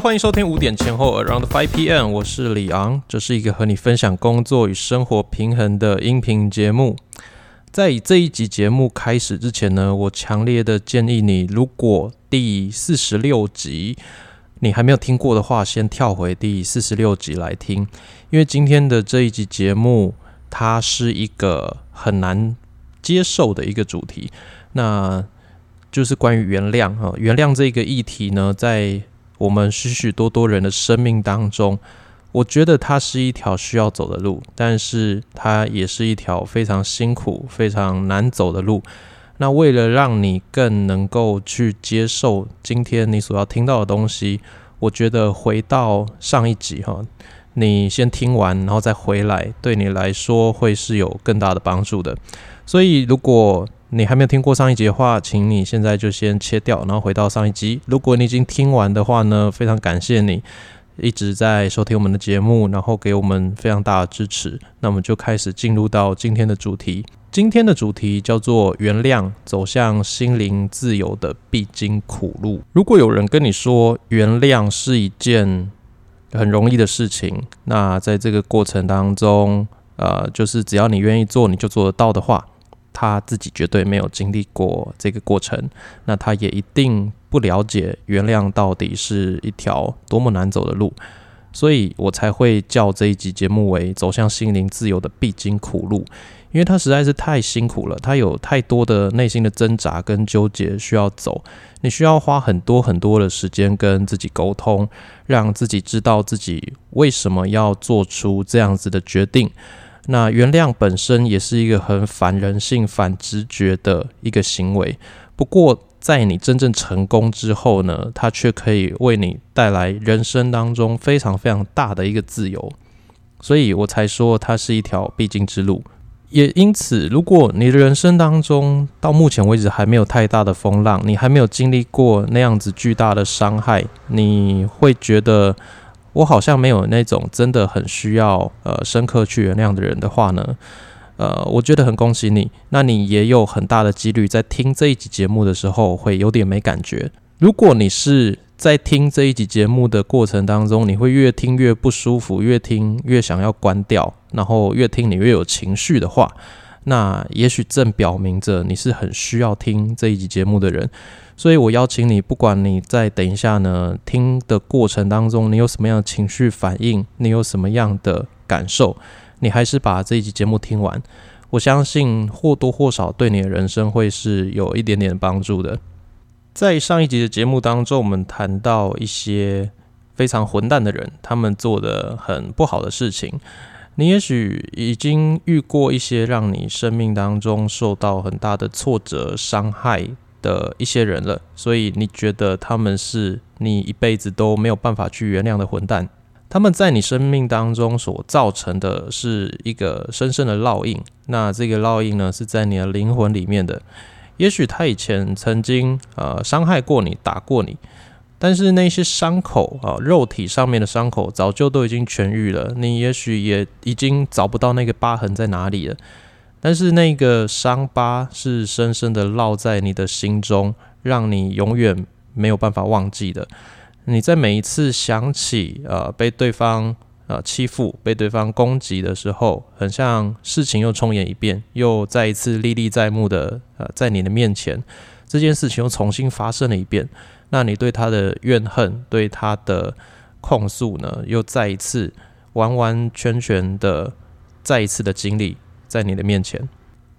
欢迎收听五点前后 Around Five PM，我是李昂，这是一个和你分享工作与生活平衡的音频节目。在以这一集节目开始之前呢，我强烈的建议你，如果第四十六集你还没有听过的话，先跳回第四十六集来听，因为今天的这一集节目，它是一个很难接受的一个主题，那就是关于原谅哈，原谅这个议题呢，在我们许许多多人的生命当中，我觉得它是一条需要走的路，但是它也是一条非常辛苦、非常难走的路。那为了让你更能够去接受今天你所要听到的东西，我觉得回到上一集哈，你先听完，然后再回来，对你来说会是有更大的帮助的。所以如果你还没有听过上一集的话，请你现在就先切掉，然后回到上一集。如果你已经听完的话呢，非常感谢你一直在收听我们的节目，然后给我们非常大的支持。那我们就开始进入到今天的主题。今天的主题叫做“原谅，走向心灵自由的必经苦路”。如果有人跟你说原谅是一件很容易的事情，那在这个过程当中，呃，就是只要你愿意做，你就做得到的话。他自己绝对没有经历过这个过程，那他也一定不了解原谅到底是一条多么难走的路，所以我才会叫这一集节目为“走向心灵自由的必经苦路”，因为他实在是太辛苦了，他有太多的内心的挣扎跟纠结需要走，你需要花很多很多的时间跟自己沟通，让自己知道自己为什么要做出这样子的决定。那原谅本身也是一个很反人性、反直觉的一个行为。不过，在你真正成功之后呢，它却可以为你带来人生当中非常非常大的一个自由。所以我才说它是一条必经之路。也因此，如果你的人生当中到目前为止还没有太大的风浪，你还没有经历过那样子巨大的伤害，你会觉得。我好像没有那种真的很需要呃深刻去原谅的人的话呢，呃，我觉得很恭喜你。那你也有很大的几率在听这一集节目的时候会有点没感觉。如果你是在听这一集节目的过程当中，你会越听越不舒服，越听越想要关掉，然后越听你越有情绪的话，那也许正表明着你是很需要听这一集节目的人。所以，我邀请你，不管你在等一下呢听的过程当中，你有什么样的情绪反应，你有什么样的感受，你还是把这一集节目听完。我相信或多或少对你的人生会是有一点点帮助的。在上一集的节目当中，我们谈到一些非常混蛋的人，他们做的很不好的事情。你也许已经遇过一些让你生命当中受到很大的挫折、伤害。的一些人了，所以你觉得他们是你一辈子都没有办法去原谅的混蛋？他们在你生命当中所造成的是一个深深的烙印，那这个烙印呢是在你的灵魂里面的。也许他以前曾经呃伤害过你，打过你，但是那些伤口啊，肉体上面的伤口早就都已经痊愈了，你也许也已经找不到那个疤痕在哪里了。但是那个伤疤是深深的烙在你的心中，让你永远没有办法忘记的。你在每一次想起呃被对方呃欺负、被对方攻击的时候，很像事情又重演一遍，又再一次历历在目的呃在你的面前，这件事情又重新发生了一遍。那你对他的怨恨、对他的控诉呢，又再一次完完全全的再一次的经历。在你的面前，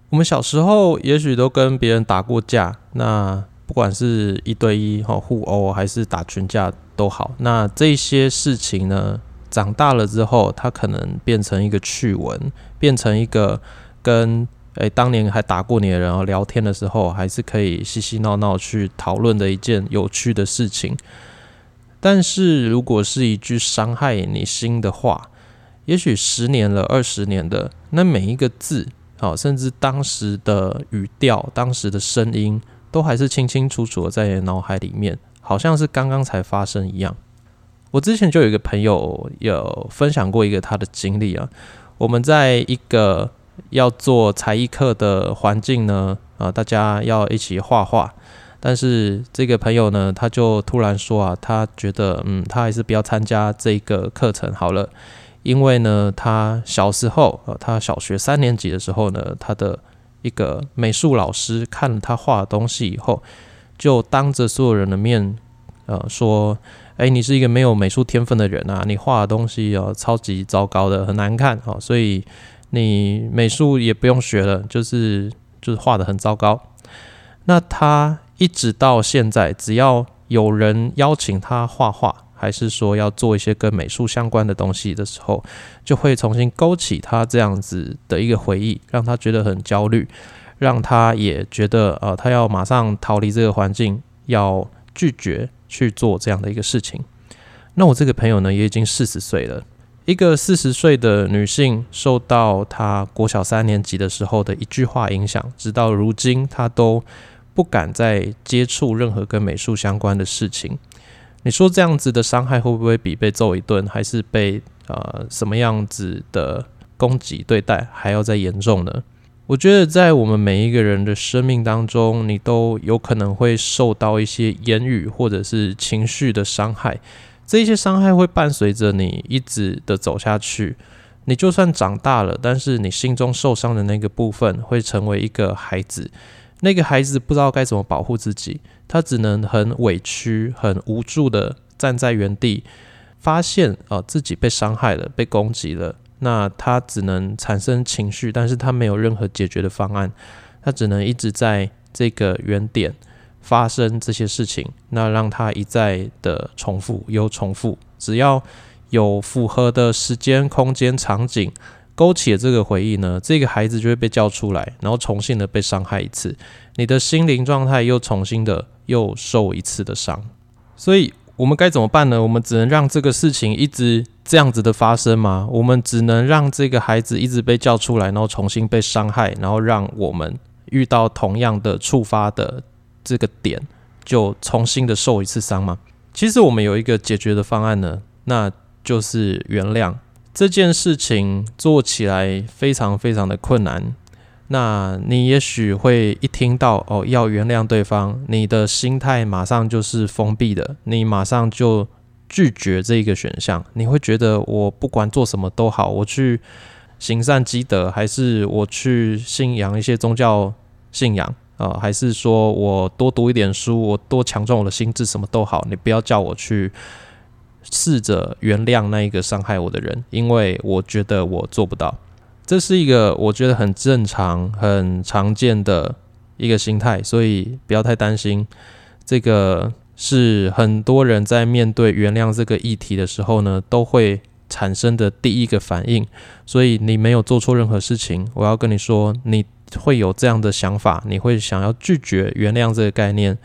我们小时候也许都跟别人打过架，那不管是一对一哈互殴，还是打群架都好，那这些事情呢，长大了之后，它可能变成一个趣闻，变成一个跟诶当年还打过你的人聊天的时候，还是可以嬉嬉闹闹去讨论的一件有趣的事情。但是如果是一句伤害你心的话，也许十年了，二十年的那每一个字，好，甚至当时的语调、当时的声音，都还是清清楚楚的在脑海里面，好像是刚刚才发生一样。我之前就有一个朋友有分享过一个他的经历啊，我们在一个要做才艺课的环境呢，啊，大家要一起画画。但是这个朋友呢，他就突然说啊，他觉得嗯，他还是不要参加这个课程好了，因为呢，他小时候呃，他小学三年级的时候呢，他的一个美术老师看了他画的东西以后，就当着所有人的面呃说。哎，你是一个没有美术天分的人啊！你画的东西哦，超级糟糕的，很难看哦，所以你美术也不用学了，就是就是画的很糟糕。那他一直到现在，只要有人邀请他画画，还是说要做一些跟美术相关的东西的时候，就会重新勾起他这样子的一个回忆，让他觉得很焦虑，让他也觉得呃，他要马上逃离这个环境，要拒绝。去做这样的一个事情，那我这个朋友呢也已经四十岁了。一个四十岁的女性，受到她国小三年级的时候的一句话影响，直到如今她都不敢再接触任何跟美术相关的事情。你说这样子的伤害会不会比被揍一顿，还是被呃什么样子的攻击对待还要再严重呢？我觉得，在我们每一个人的生命当中，你都有可能会受到一些言语或者是情绪的伤害。这些伤害会伴随着你一直的走下去。你就算长大了，但是你心中受伤的那个部分会成为一个孩子。那个孩子不知道该怎么保护自己，他只能很委屈、很无助的站在原地，发现啊自己被伤害了、被攻击了。那他只能产生情绪，但是他没有任何解决的方案，他只能一直在这个原点发生这些事情，那让他一再的重复又重复，只要有符合的时间、空间、场景勾起了这个回忆呢，这个孩子就会被叫出来，然后重新的被伤害一次，你的心灵状态又重新的又受一次的伤，所以。我们该怎么办呢？我们只能让这个事情一直这样子的发生吗？我们只能让这个孩子一直被叫出来，然后重新被伤害，然后让我们遇到同样的触发的这个点，就重新的受一次伤吗？其实我们有一个解决的方案呢，那就是原谅这件事情做起来非常非常的困难。那你也许会一听到哦要原谅对方，你的心态马上就是封闭的，你马上就拒绝这一个选项。你会觉得我不管做什么都好，我去行善积德，还是我去信仰一些宗教信仰啊，还是说我多读一点书，我多强壮我的心智，什么都好。你不要叫我去试着原谅那一个伤害我的人，因为我觉得我做不到。这是一个我觉得很正常、很常见的一个心态，所以不要太担心。这个是很多人在面对原谅这个议题的时候呢，都会产生的第一个反应。所以你没有做错任何事情，我要跟你说，你会有这样的想法，你会想要拒绝原谅这个概念，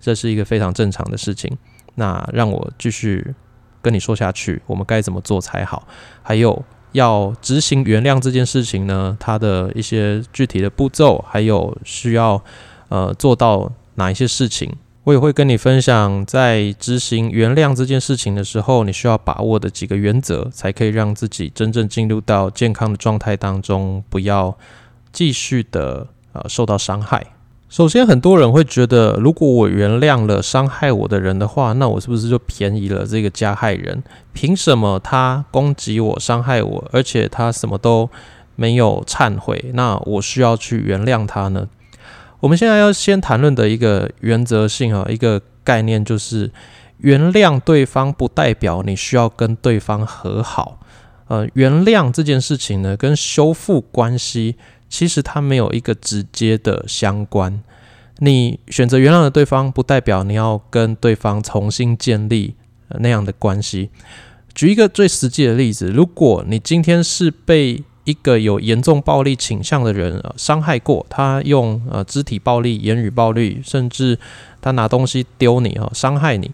这是一个非常正常的事情。那让我继续跟你说下去，我们该怎么做才好？还有。要执行原谅这件事情呢，它的一些具体的步骤，还有需要呃做到哪一些事情，我也会跟你分享。在执行原谅这件事情的时候，你需要把握的几个原则，才可以让自己真正进入到健康的状态当中，不要继续的呃受到伤害。首先，很多人会觉得，如果我原谅了伤害我的人的话，那我是不是就便宜了这个加害人？凭什么他攻击我、伤害我，而且他什么都没有忏悔？那我需要去原谅他呢？我们现在要先谈论的一个原则性啊，一个概念就是，原谅对方不代表你需要跟对方和好。呃，原谅这件事情呢，跟修复关系。其实它没有一个直接的相关。你选择原谅了对方，不代表你要跟对方重新建立那样的关系。举一个最实际的例子：如果你今天是被一个有严重暴力倾向的人伤害过，他用呃肢体暴力、言语暴力，甚至他拿东西丢你啊，伤害你，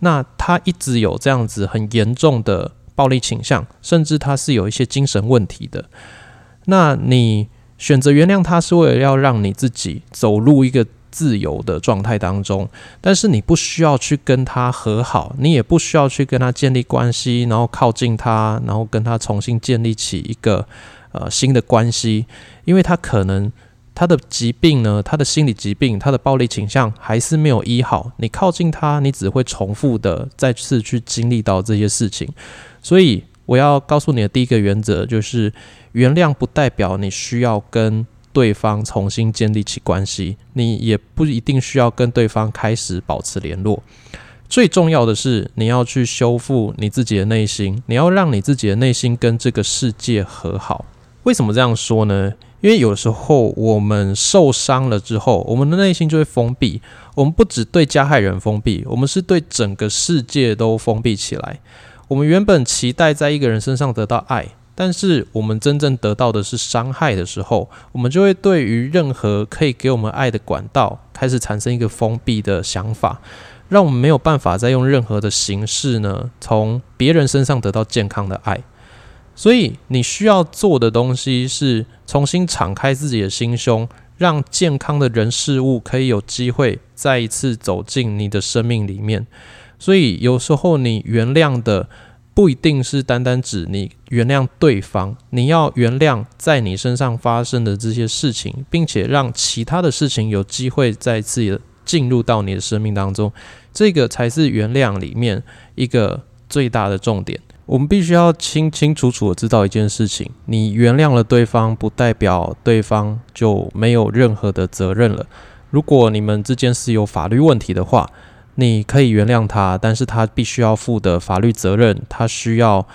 那他一直有这样子很严重的暴力倾向，甚至他是有一些精神问题的，那你。选择原谅他是为了要让你自己走入一个自由的状态当中，但是你不需要去跟他和好，你也不需要去跟他建立关系，然后靠近他，然后跟他重新建立起一个呃新的关系，因为他可能他的疾病呢，他的心理疾病，他的暴力倾向还是没有医好，你靠近他，你只会重复的再次去经历到这些事情。所以我要告诉你的第一个原则就是，原谅不代表你需要跟对方重新建立起关系，你也不一定需要跟对方开始保持联络。最重要的是，你要去修复你自己的内心，你要让你自己的内心跟这个世界和好。为什么这样说呢？因为有时候我们受伤了之后，我们的内心就会封闭。我们不只对加害人封闭，我们是对整个世界都封闭起来。我们原本期待在一个人身上得到爱，但是我们真正得到的是伤害的时候，我们就会对于任何可以给我们爱的管道开始产生一个封闭的想法。让我们没有办法再用任何的形式呢，从别人身上得到健康的爱。所以你需要做的东西是重新敞开自己的心胸，让健康的人事物可以有机会再一次走进你的生命里面。所以有时候你原谅的不一定是单单指你原谅对方，你要原谅在你身上发生的这些事情，并且让其他的事情有机会再次。进入到你的生命当中，这个才是原谅里面一个最大的重点。我们必须要清清楚楚的知道一件事情：你原谅了对方，不代表对方就没有任何的责任了。如果你们之间是有法律问题的话，你可以原谅他，但是他必须要负的法律责任，他需要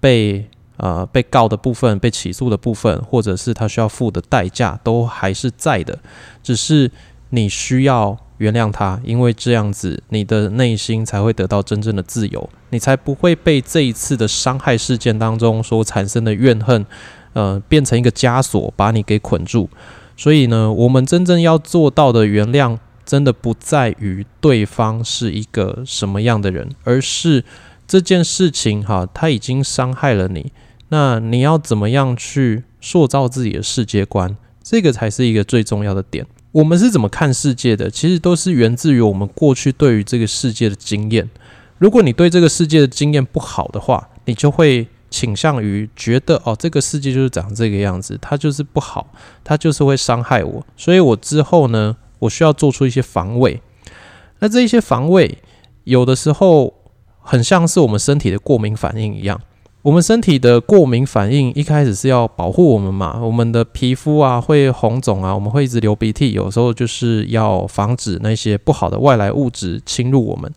被呃被告的部分、被起诉的部分，或者是他需要付的代价，都还是在的。只是你需要。原谅他，因为这样子，你的内心才会得到真正的自由，你才不会被这一次的伤害事件当中所产生的怨恨，呃，变成一个枷锁，把你给捆住。所以呢，我们真正要做到的原谅，真的不在于对方是一个什么样的人，而是这件事情哈，他已经伤害了你，那你要怎么样去塑造自己的世界观，这个才是一个最重要的点。我们是怎么看世界的？其实都是源自于我们过去对于这个世界的经验。如果你对这个世界的经验不好的话，你就会倾向于觉得哦，这个世界就是长这个样子，它就是不好，它就是会伤害我。所以我之后呢，我需要做出一些防卫。那这一些防卫，有的时候很像是我们身体的过敏反应一样。我们身体的过敏反应一开始是要保护我们嘛，我们的皮肤啊会红肿啊，我们会一直流鼻涕，有时候就是要防止那些不好的外来物质侵入我们。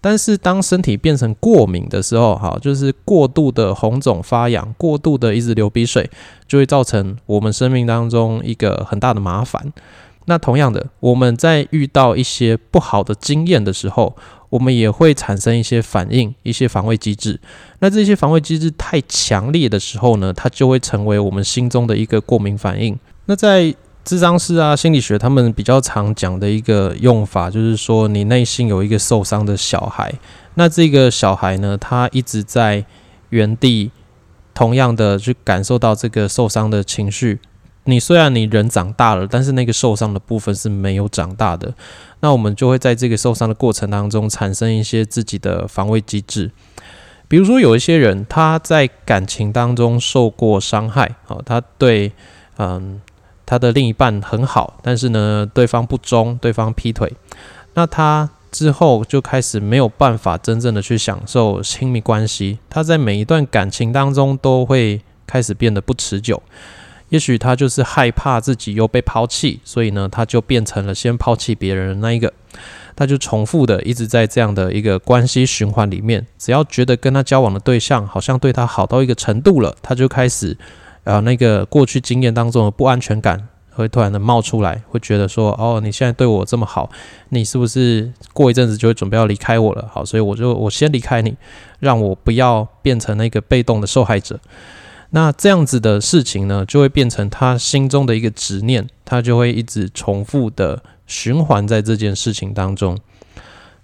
但是当身体变成过敏的时候，哈，就是过度的红肿发痒，过度的一直流鼻水，就会造成我们生命当中一个很大的麻烦。那同样的，我们在遇到一些不好的经验的时候，我们也会产生一些反应，一些防卫机制。那这些防卫机制太强烈的时候呢，它就会成为我们心中的一个过敏反应。那在智商师啊、心理学，他们比较常讲的一个用法，就是说你内心有一个受伤的小孩，那这个小孩呢，他一直在原地，同样的去感受到这个受伤的情绪。你虽然你人长大了，但是那个受伤的部分是没有长大的。那我们就会在这个受伤的过程当中产生一些自己的防卫机制。比如说，有一些人他在感情当中受过伤害，哦，他对嗯他的另一半很好，但是呢对方不忠，对方劈腿，那他之后就开始没有办法真正的去享受亲密关系。他在每一段感情当中都会开始变得不持久。也许他就是害怕自己又被抛弃，所以呢，他就变成了先抛弃别人的那一个，他就重复的一直在这样的一个关系循环里面。只要觉得跟他交往的对象好像对他好到一个程度了，他就开始，呃，那个过去经验当中的不安全感会突然的冒出来，会觉得说，哦，你现在对我这么好，你是不是过一阵子就会准备要离开我了？好，所以我就我先离开你，让我不要变成那个被动的受害者。那这样子的事情呢，就会变成他心中的一个执念，他就会一直重复的循环在这件事情当中。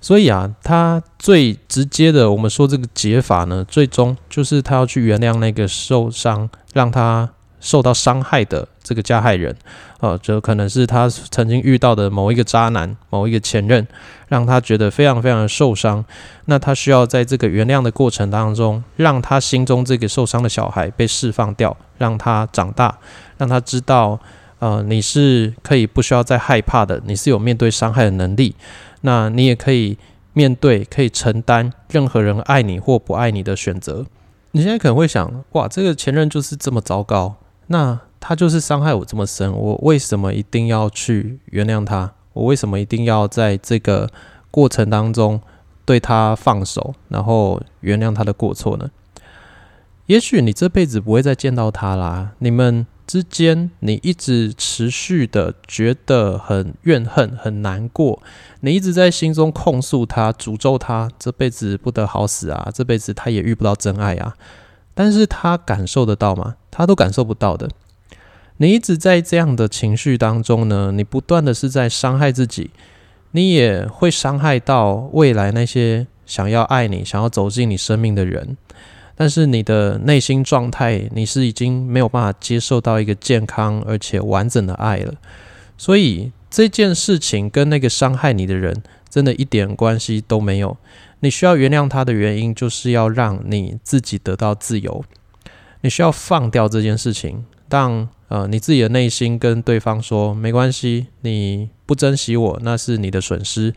所以啊，他最直接的，我们说这个解法呢，最终就是他要去原谅那个受伤，让他。受到伤害的这个加害人，呃，就可能是他曾经遇到的某一个渣男、某一个前任，让他觉得非常非常的受伤。那他需要在这个原谅的过程当中，让他心中这个受伤的小孩被释放掉，让他长大，让他知道，呃，你是可以不需要再害怕的，你是有面对伤害的能力，那你也可以面对，可以承担任何人爱你或不爱你的选择。你现在可能会想，哇，这个前任就是这么糟糕，那他就是伤害我这么深，我为什么一定要去原谅他？我为什么一定要在这个过程当中对他放手，然后原谅他的过错呢？也许你这辈子不会再见到他啦，你们。之间，你一直持续的觉得很怨恨、很难过，你一直在心中控诉他、诅咒他，这辈子不得好死啊！这辈子他也遇不到真爱啊！但是他感受得到吗？他都感受不到的。你一直在这样的情绪当中呢，你不断的是在伤害自己，你也会伤害到未来那些想要爱你、想要走进你生命的人。但是你的内心状态，你是已经没有办法接受到一个健康而且完整的爱了，所以这件事情跟那个伤害你的人真的一点关系都没有。你需要原谅他的原因，就是要让你自己得到自由。你需要放掉这件事情，当呃你自己的内心跟对方说没关系，你不珍惜我那是你的损失，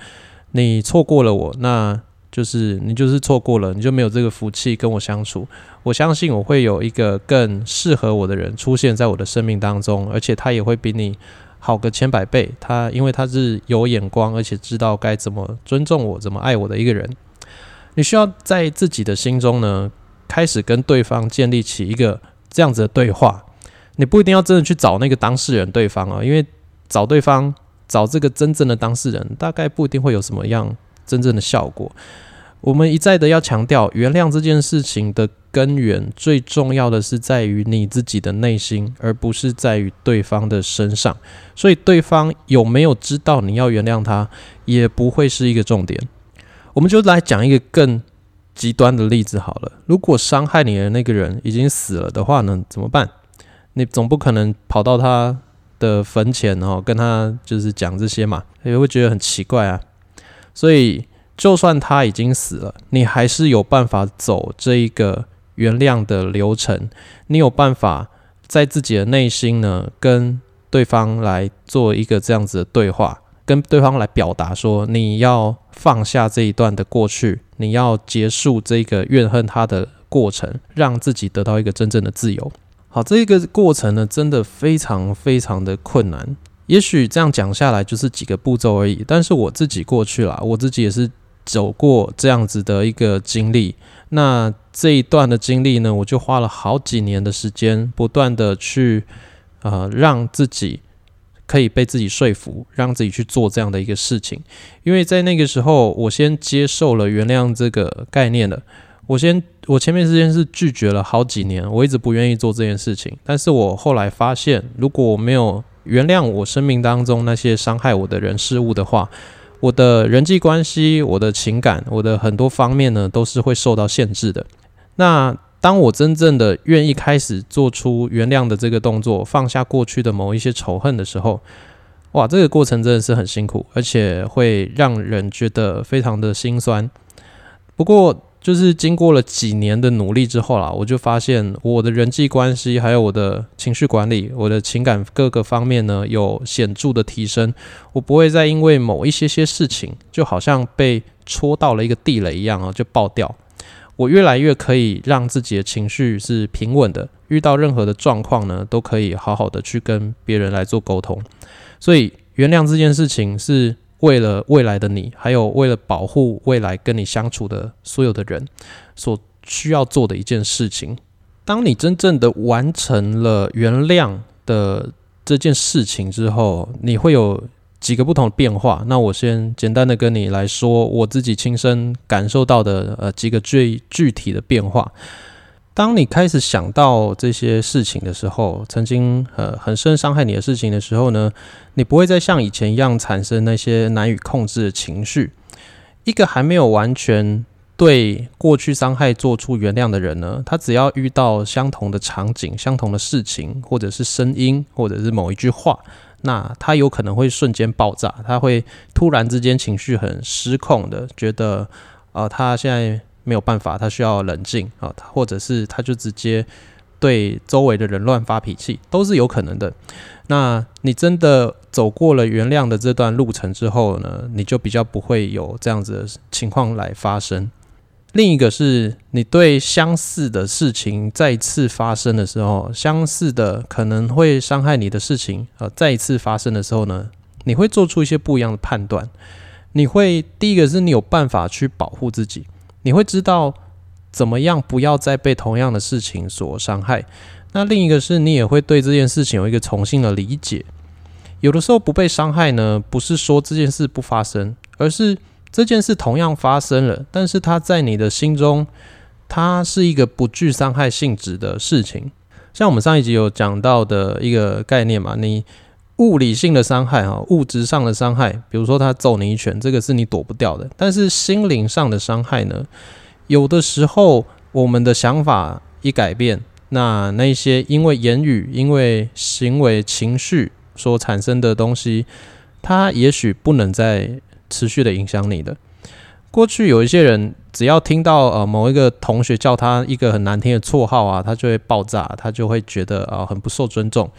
你错过了我那。就是你就是错过了，你就没有这个福气跟我相处。我相信我会有一个更适合我的人出现在我的生命当中，而且他也会比你好个千百倍。他因为他是有眼光，而且知道该怎么尊重我、怎么爱我的一个人。你需要在自己的心中呢，开始跟对方建立起一个这样子的对话。你不一定要真的去找那个当事人对方啊，因为找对方找这个真正的当事人，大概不一定会有什么样真正的效果。我们一再的要强调，原谅这件事情的根源，最重要的是在于你自己的内心，而不是在于对方的身上。所以，对方有没有知道你要原谅他，也不会是一个重点。我们就来讲一个更极端的例子好了。如果伤害你的那个人已经死了的话呢？怎么办？你总不可能跑到他的坟前哦，跟他就是讲这些嘛，也会觉得很奇怪啊。所以。就算他已经死了，你还是有办法走这一个原谅的流程。你有办法在自己的内心呢，跟对方来做一个这样子的对话，跟对方来表达说，你要放下这一段的过去，你要结束这个怨恨他的过程，让自己得到一个真正的自由。好，这个过程呢，真的非常非常的困难。也许这样讲下来就是几个步骤而已，但是我自己过去了，我自己也是。走过这样子的一个经历，那这一段的经历呢，我就花了好几年的时间，不断的去呃让自己可以被自己说服，让自己去做这样的一个事情。因为在那个时候，我先接受了原谅这个概念了。我先我前面时间是拒绝了好几年，我一直不愿意做这件事情。但是我后来发现，如果我没有原谅我生命当中那些伤害我的人事物的话，我的人际关系、我的情感、我的很多方面呢，都是会受到限制的。那当我真正的愿意开始做出原谅的这个动作，放下过去的某一些仇恨的时候，哇，这个过程真的是很辛苦，而且会让人觉得非常的心酸。不过，就是经过了几年的努力之后啦，我就发现我的人际关系还有我的情绪管理、我的情感各个方面呢有显著的提升。我不会再因为某一些些事情，就好像被戳到了一个地雷一样啊，就爆掉。我越来越可以让自己的情绪是平稳的，遇到任何的状况呢，都可以好好的去跟别人来做沟通。所以原谅这件事情是。为了未来的你，还有为了保护未来跟你相处的所有的人，所需要做的一件事情。当你真正的完成了原谅的这件事情之后，你会有几个不同的变化。那我先简单的跟你来说，我自己亲身感受到的呃几个最具体的变化。当你开始想到这些事情的时候，曾经呃很深伤害你的事情的时候呢，你不会再像以前一样产生那些难以控制的情绪。一个还没有完全对过去伤害做出原谅的人呢，他只要遇到相同的场景、相同的事情，或者是声音，或者是某一句话，那他有可能会瞬间爆炸，他会突然之间情绪很失控的，觉得啊他现在。没有办法，他需要冷静啊，或者是他就直接对周围的人乱发脾气，都是有可能的。那你真的走过了原谅的这段路程之后呢，你就比较不会有这样子的情况来发生。另一个是你对相似的事情再次发生的时候，相似的可能会伤害你的事情，呃，再一次发生的时候呢，你会做出一些不一样的判断。你会第一个是你有办法去保护自己，你会知道怎么样不要再被同样的事情所伤害。那另一个是你也会对这件事情有一个重新的理解。有的时候不被伤害呢，不是说这件事不发生，而是。这件事同样发生了，但是它在你的心中，它是一个不具伤害性质的事情。像我们上一集有讲到的一个概念嘛，你物理性的伤害哈，物质上的伤害，比如说他揍你一拳，这个是你躲不掉的。但是心灵上的伤害呢，有的时候我们的想法一改变，那那些因为言语、因为行为、情绪所产生的东西，它也许不能再。持续的影响你的。过去有一些人，只要听到呃某一个同学叫他一个很难听的绰号啊，他就会爆炸，他就会觉得啊很不受尊重。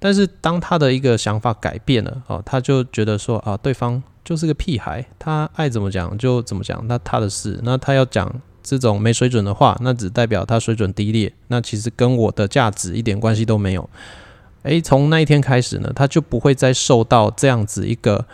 但是当他的一个想法改变了哦，他就觉得说啊对方就是个屁孩，他爱怎么讲就怎么讲，那他的事。那他要讲这种没水准的话，那只代表他水准低劣，那其实跟我的价值一点关系都没有。诶，从那一天开始呢，他就不会再受到这样子一个。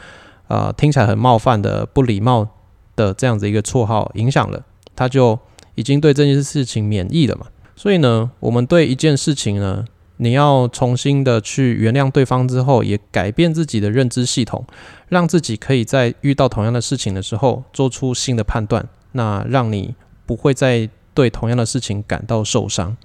呃，听起来很冒犯的、不礼貌的这样子一个绰号影响了，他就已经对这件事情免疫了嘛。所以呢，我们对一件事情呢，你要重新的去原谅对方之后，也改变自己的认知系统，让自己可以在遇到同样的事情的时候做出新的判断，那让你不会再对同样的事情感到受伤。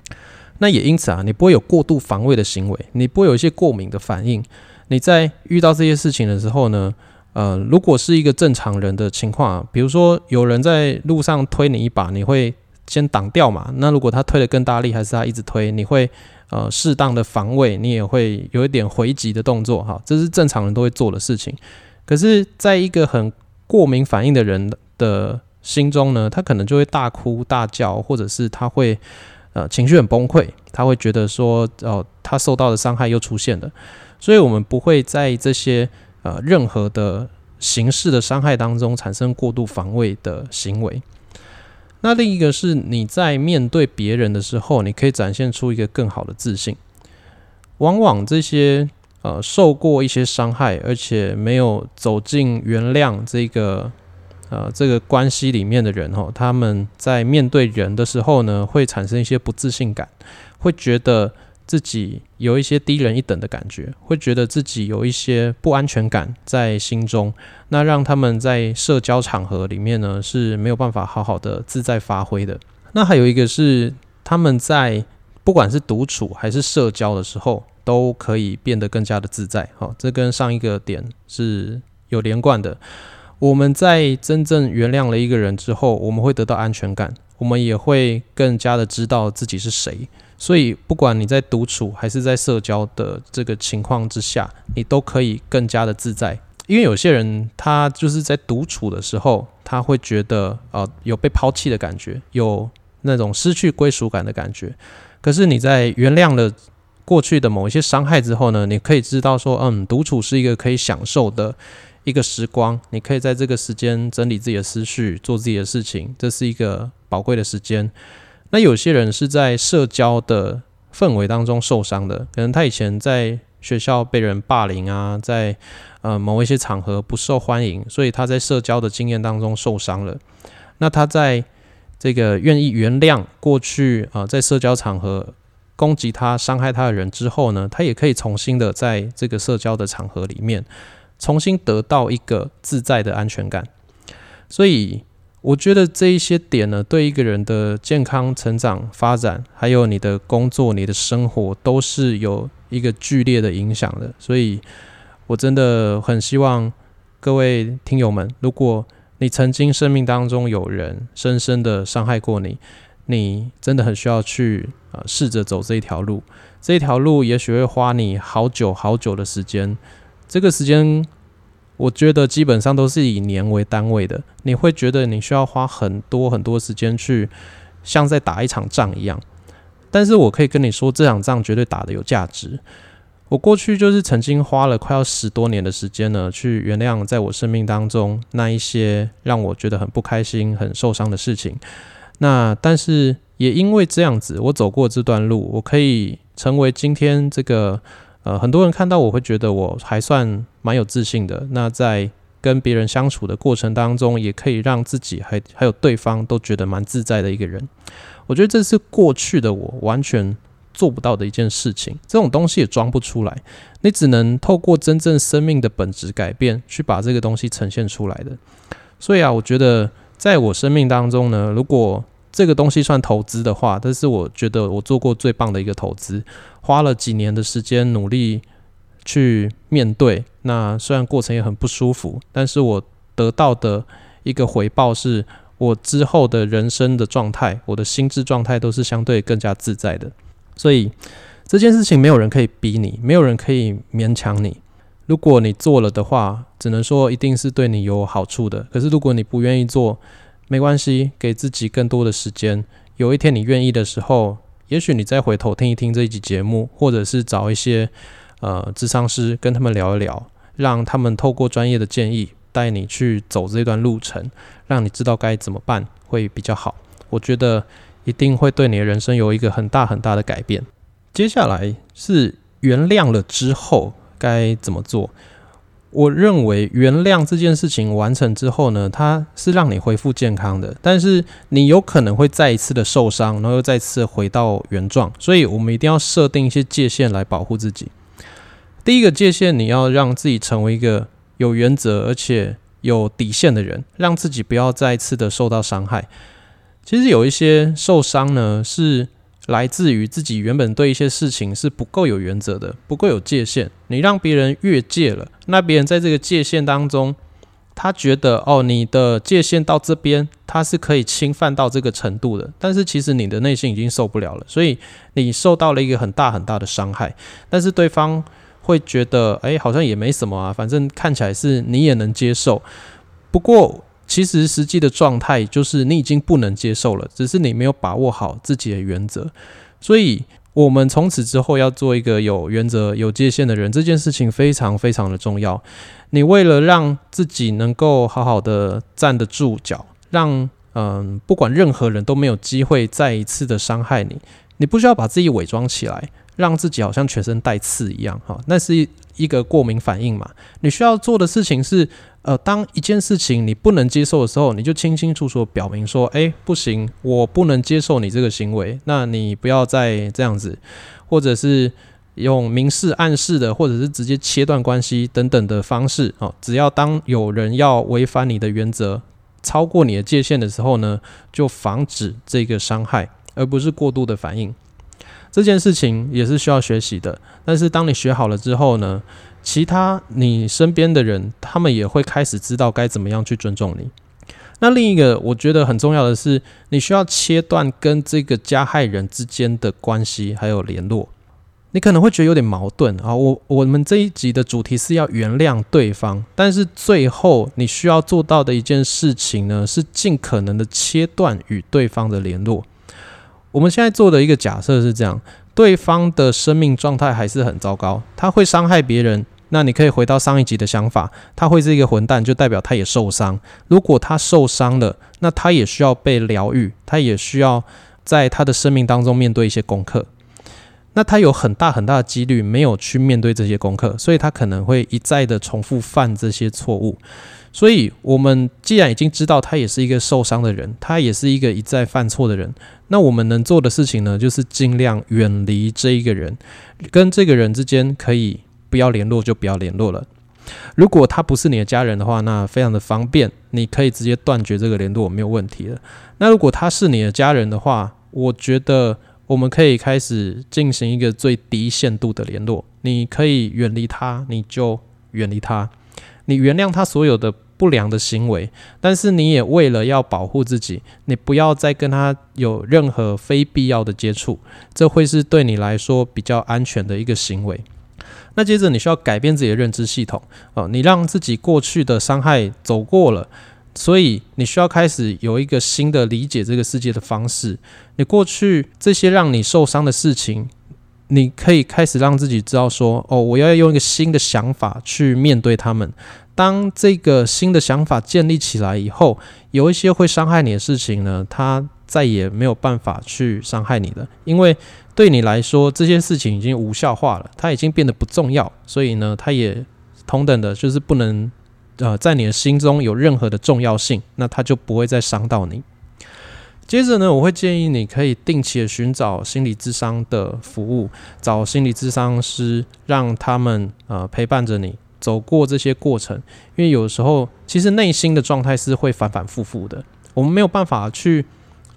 那也因此啊，你不会有过度防卫的行为，你不会有一些过敏的反应。你在遇到这些事情的时候呢？呃，如果是一个正常人的情况，比如说有人在路上推你一把，你会先挡掉嘛？那如果他推的更大力，还是他一直推，你会呃适当的防卫，你也会有一点回击的动作，哈，这是正常人都会做的事情。可是，在一个很过敏反应的人的心中呢，他可能就会大哭大叫，或者是他会呃情绪很崩溃，他会觉得说哦，他受到的伤害又出现了，所以我们不会在这些。呃，任何的形式的伤害当中产生过度防卫的行为。那另一个是你在面对别人的时候，你可以展现出一个更好的自信。往往这些呃受过一些伤害，而且没有走进原谅这个呃这个关系里面的人哦，他们在面对人的时候呢，会产生一些不自信感，会觉得。自己有一些低人一等的感觉，会觉得自己有一些不安全感在心中，那让他们在社交场合里面呢是没有办法好好的自在发挥的。那还有一个是他们在不管是独处还是社交的时候，都可以变得更加的自在。好，这跟上一个点是有连贯的。我们在真正原谅了一个人之后，我们会得到安全感，我们也会更加的知道自己是谁。所以，不管你在独处还是在社交的这个情况之下，你都可以更加的自在。因为有些人他就是在独处的时候，他会觉得呃有被抛弃的感觉，有那种失去归属感的感觉。可是你在原谅了过去的某一些伤害之后呢，你可以知道说，嗯，独处是一个可以享受的一个时光。你可以在这个时间整理自己的思绪，做自己的事情，这是一个宝贵的时间。那有些人是在社交的氛围当中受伤的，可能他以前在学校被人霸凌啊，在呃某一些场合不受欢迎，所以他在社交的经验当中受伤了。那他在这个愿意原谅过去啊在社交场合攻击他、伤害他的人之后呢，他也可以重新的在这个社交的场合里面重新得到一个自在的安全感，所以。我觉得这一些点呢，对一个人的健康成长发展，还有你的工作、你的生活，都是有一个剧烈的影响的。所以，我真的很希望各位听友们，如果你曾经生命当中有人深深的伤害过你，你真的很需要去啊，试着走这一条路。这一条路也许会花你好久好久的时间，这个时间。我觉得基本上都是以年为单位的，你会觉得你需要花很多很多时间去，像在打一场仗一样。但是我可以跟你说，这场仗绝对打得有价值。我过去就是曾经花了快要十多年的时间呢，去原谅在我生命当中那一些让我觉得很不开心、很受伤的事情。那但是也因为这样子，我走过这段路，我可以成为今天这个呃，很多人看到我会觉得我还算蛮有自信的。那在跟别人相处的过程当中，也可以让自己还还有对方都觉得蛮自在的一个人。我觉得这是过去的我完全。做不到的一件事情，这种东西也装不出来，你只能透过真正生命的本质改变，去把这个东西呈现出来的。所以啊，我觉得在我生命当中呢，如果这个东西算投资的话，这是我觉得我做过最棒的一个投资。花了几年的时间努力去面对，那虽然过程也很不舒服，但是我得到的一个回报是我之后的人生的状态，我的心智状态都是相对更加自在的。所以这件事情没有人可以逼你，没有人可以勉强你。如果你做了的话，只能说一定是对你有好处的。可是如果你不愿意做，没关系，给自己更多的时间。有一天你愿意的时候，也许你再回头听一听这一集节目，或者是找一些呃智商师跟他们聊一聊，让他们透过专业的建议带你去走这段路程，让你知道该怎么办会比较好。我觉得。一定会对你的人生有一个很大很大的改变。接下来是原谅了之后该怎么做？我认为原谅这件事情完成之后呢，它是让你恢复健康的，但是你有可能会再一次的受伤，然后又再次回到原状。所以我们一定要设定一些界限来保护自己。第一个界限，你要让自己成为一个有原则而且有底线的人，让自己不要再一次的受到伤害。其实有一些受伤呢，是来自于自己原本对一些事情是不够有原则的，不够有界限。你让别人越界了，那别人在这个界限当中，他觉得哦，你的界限到这边，他是可以侵犯到这个程度的。但是其实你的内心已经受不了了，所以你受到了一个很大很大的伤害。但是对方会觉得，哎，好像也没什么啊，反正看起来是你也能接受。不过。其实实际的状态就是你已经不能接受了，只是你没有把握好自己的原则。所以，我们从此之后要做一个有原则、有界限的人，这件事情非常非常的重要。你为了让自己能够好好的站得住脚，让嗯，不管任何人都没有机会再一次的伤害你，你不需要把自己伪装起来，让自己好像全身带刺一样，哈，那是一个过敏反应嘛。你需要做的事情是。呃，当一件事情你不能接受的时候，你就清清楚楚表明说：“哎，不行，我不能接受你这个行为。”那你不要再这样子，或者是用明示暗示的，或者是直接切断关系等等的方式哦。只要当有人要违反你的原则、超过你的界限的时候呢，就防止这个伤害，而不是过度的反应。这件事情也是需要学习的。但是当你学好了之后呢？其他你身边的人，他们也会开始知道该怎么样去尊重你。那另一个我觉得很重要的是，你需要切断跟这个加害人之间的关系还有联络。你可能会觉得有点矛盾啊。我我们这一集的主题是要原谅对方，但是最后你需要做到的一件事情呢，是尽可能的切断与对方的联络。我们现在做的一个假设是这样。对方的生命状态还是很糟糕，他会伤害别人。那你可以回到上一集的想法，他会是一个混蛋，就代表他也受伤。如果他受伤了，那他也需要被疗愈，他也需要在他的生命当中面对一些功课。那他有很大很大的几率没有去面对这些功课，所以他可能会一再的重复犯这些错误。所以，我们既然已经知道他也是一个受伤的人，他也是一个一再犯错的人，那我们能做的事情呢，就是尽量远离这一个人，跟这个人之间可以不要联络就不要联络了。如果他不是你的家人的话，那非常的方便，你可以直接断绝这个联络，没有问题的。那如果他是你的家人的话，我觉得我们可以开始进行一个最低限度的联络，你可以远离他，你就远离他。你原谅他所有的不良的行为，但是你也为了要保护自己，你不要再跟他有任何非必要的接触，这会是对你来说比较安全的一个行为。那接着你需要改变自己的认知系统哦，你让自己过去的伤害走过了，所以你需要开始有一个新的理解这个世界的方式。你过去这些让你受伤的事情，你可以开始让自己知道说：哦，我要用一个新的想法去面对他们。当这个新的想法建立起来以后，有一些会伤害你的事情呢，它再也没有办法去伤害你了，因为对你来说，这些事情已经无效化了，它已经变得不重要，所以呢，它也同等的，就是不能。呃，在你的心中有任何的重要性，那它就不会再伤到你。接着呢，我会建议你可以定期的寻找心理智商的服务，找心理智商师，让他们呃陪伴着你走过这些过程。因为有时候其实内心的状态是会反反复复的，我们没有办法去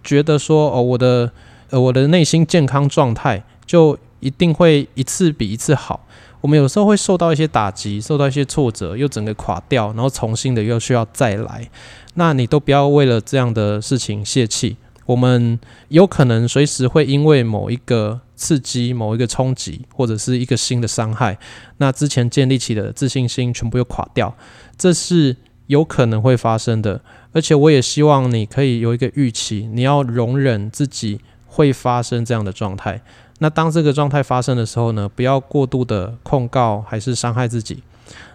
觉得说哦，我的呃我的内心健康状态就一定会一次比一次好。我们有时候会受到一些打击，受到一些挫折，又整个垮掉，然后重新的又需要再来。那你都不要为了这样的事情泄气。我们有可能随时会因为某一个刺激、某一个冲击，或者是一个新的伤害，那之前建立起的自信心全部又垮掉，这是有可能会发生的。而且我也希望你可以有一个预期，你要容忍自己会发生这样的状态。那当这个状态发生的时候呢，不要过度的控告还是伤害自己。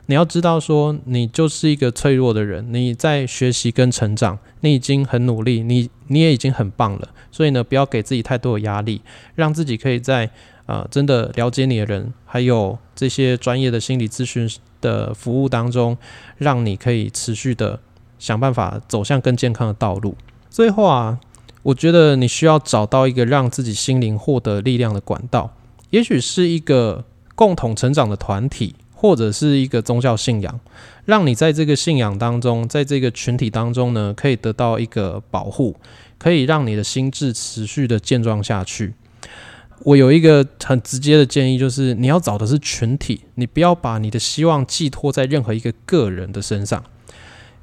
你要知道说，你就是一个脆弱的人，你在学习跟成长，你已经很努力，你你也已经很棒了。所以呢，不要给自己太多的压力，让自己可以在呃真的了解你的人，还有这些专业的心理咨询的服务当中，让你可以持续的想办法走向更健康的道路。最后啊。我觉得你需要找到一个让自己心灵获得力量的管道，也许是一个共同成长的团体，或者是一个宗教信仰，让你在这个信仰当中，在这个群体当中呢，可以得到一个保护，可以让你的心智持续的健壮下去。我有一个很直接的建议，就是你要找的是群体，你不要把你的希望寄托在任何一个个人的身上，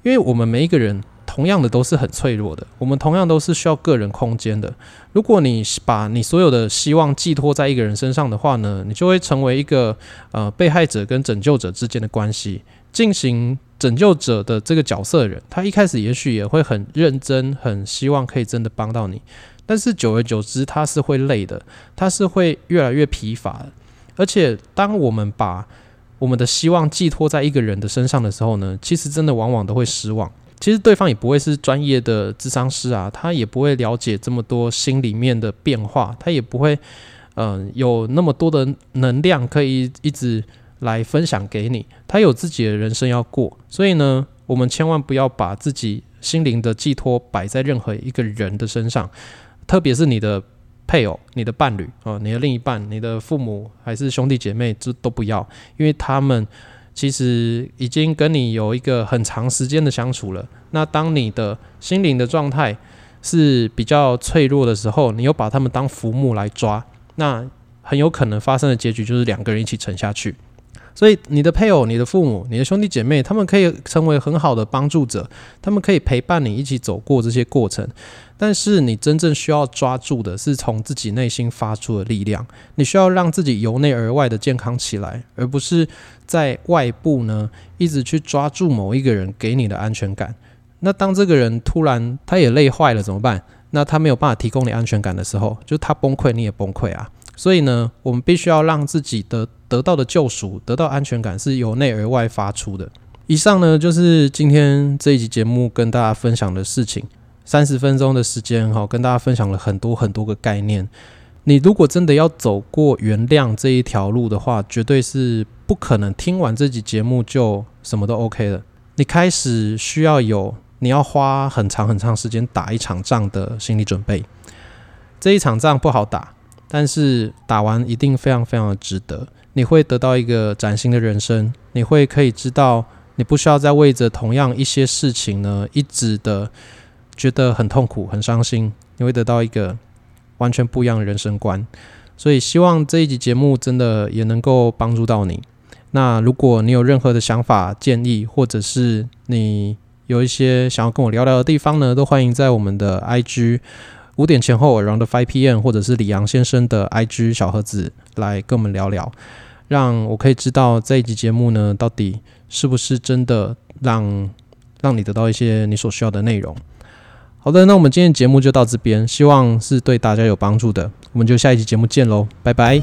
因为我们每一个人。同样的都是很脆弱的，我们同样都是需要个人空间的。如果你把你所有的希望寄托在一个人身上的话呢，你就会成为一个呃被害者跟拯救者之间的关系。进行拯救者的这个角色的人，他一开始也许也会很认真，很希望可以真的帮到你，但是久而久之，他是会累的，他是会越来越疲乏。而且，当我们把我们的希望寄托在一个人的身上的时候呢，其实真的往往都会失望。其实对方也不会是专业的智商师啊，他也不会了解这么多心里面的变化，他也不会，嗯，有那么多的能量可以一直来分享给你。他有自己的人生要过，所以呢，我们千万不要把自己心灵的寄托摆在任何一个人的身上，特别是你的配偶、你的伴侣啊、你的另一半、你的父母还是兄弟姐妹，这都不要，因为他们。其实已经跟你有一个很长时间的相处了。那当你的心灵的状态是比较脆弱的时候，你又把他们当浮木来抓，那很有可能发生的结局就是两个人一起沉下去。所以，你的配偶、你的父母、你的兄弟姐妹，他们可以成为很好的帮助者，他们可以陪伴你一起走过这些过程。但是，你真正需要抓住的是从自己内心发出的力量。你需要让自己由内而外的健康起来，而不是在外部呢一直去抓住某一个人给你的安全感。那当这个人突然他也累坏了怎么办？那他没有办法提供你安全感的时候，就他崩溃，你也崩溃啊。所以呢，我们必须要让自己的得到的救赎、得到安全感是由内而外发出的。以上呢，就是今天这一集节目跟大家分享的事情。三十分钟的时间，哈，跟大家分享了很多很多个概念。你如果真的要走过原谅这一条路的话，绝对是不可能听完这集节目就什么都 OK 了。你开始需要有你要花很长很长时间打一场仗的心理准备。这一场仗不好打。但是打完一定非常非常的值得，你会得到一个崭新的人生，你会可以知道你不需要再为着同样一些事情呢，一直的觉得很痛苦、很伤心，你会得到一个完全不一样的人生观。所以希望这一集节目真的也能够帮助到你。那如果你有任何的想法、建议，或者是你有一些想要跟我聊聊的地方呢，都欢迎在我们的 IG。五点前后，around five p.m. 或者是李阳先生的 IG 小盒子来跟我们聊聊，让我可以知道这一集节目呢，到底是不是真的让让你得到一些你所需要的内容。好的，那我们今天节目就到这边，希望是对大家有帮助的。我们就下一期节目见喽，拜拜。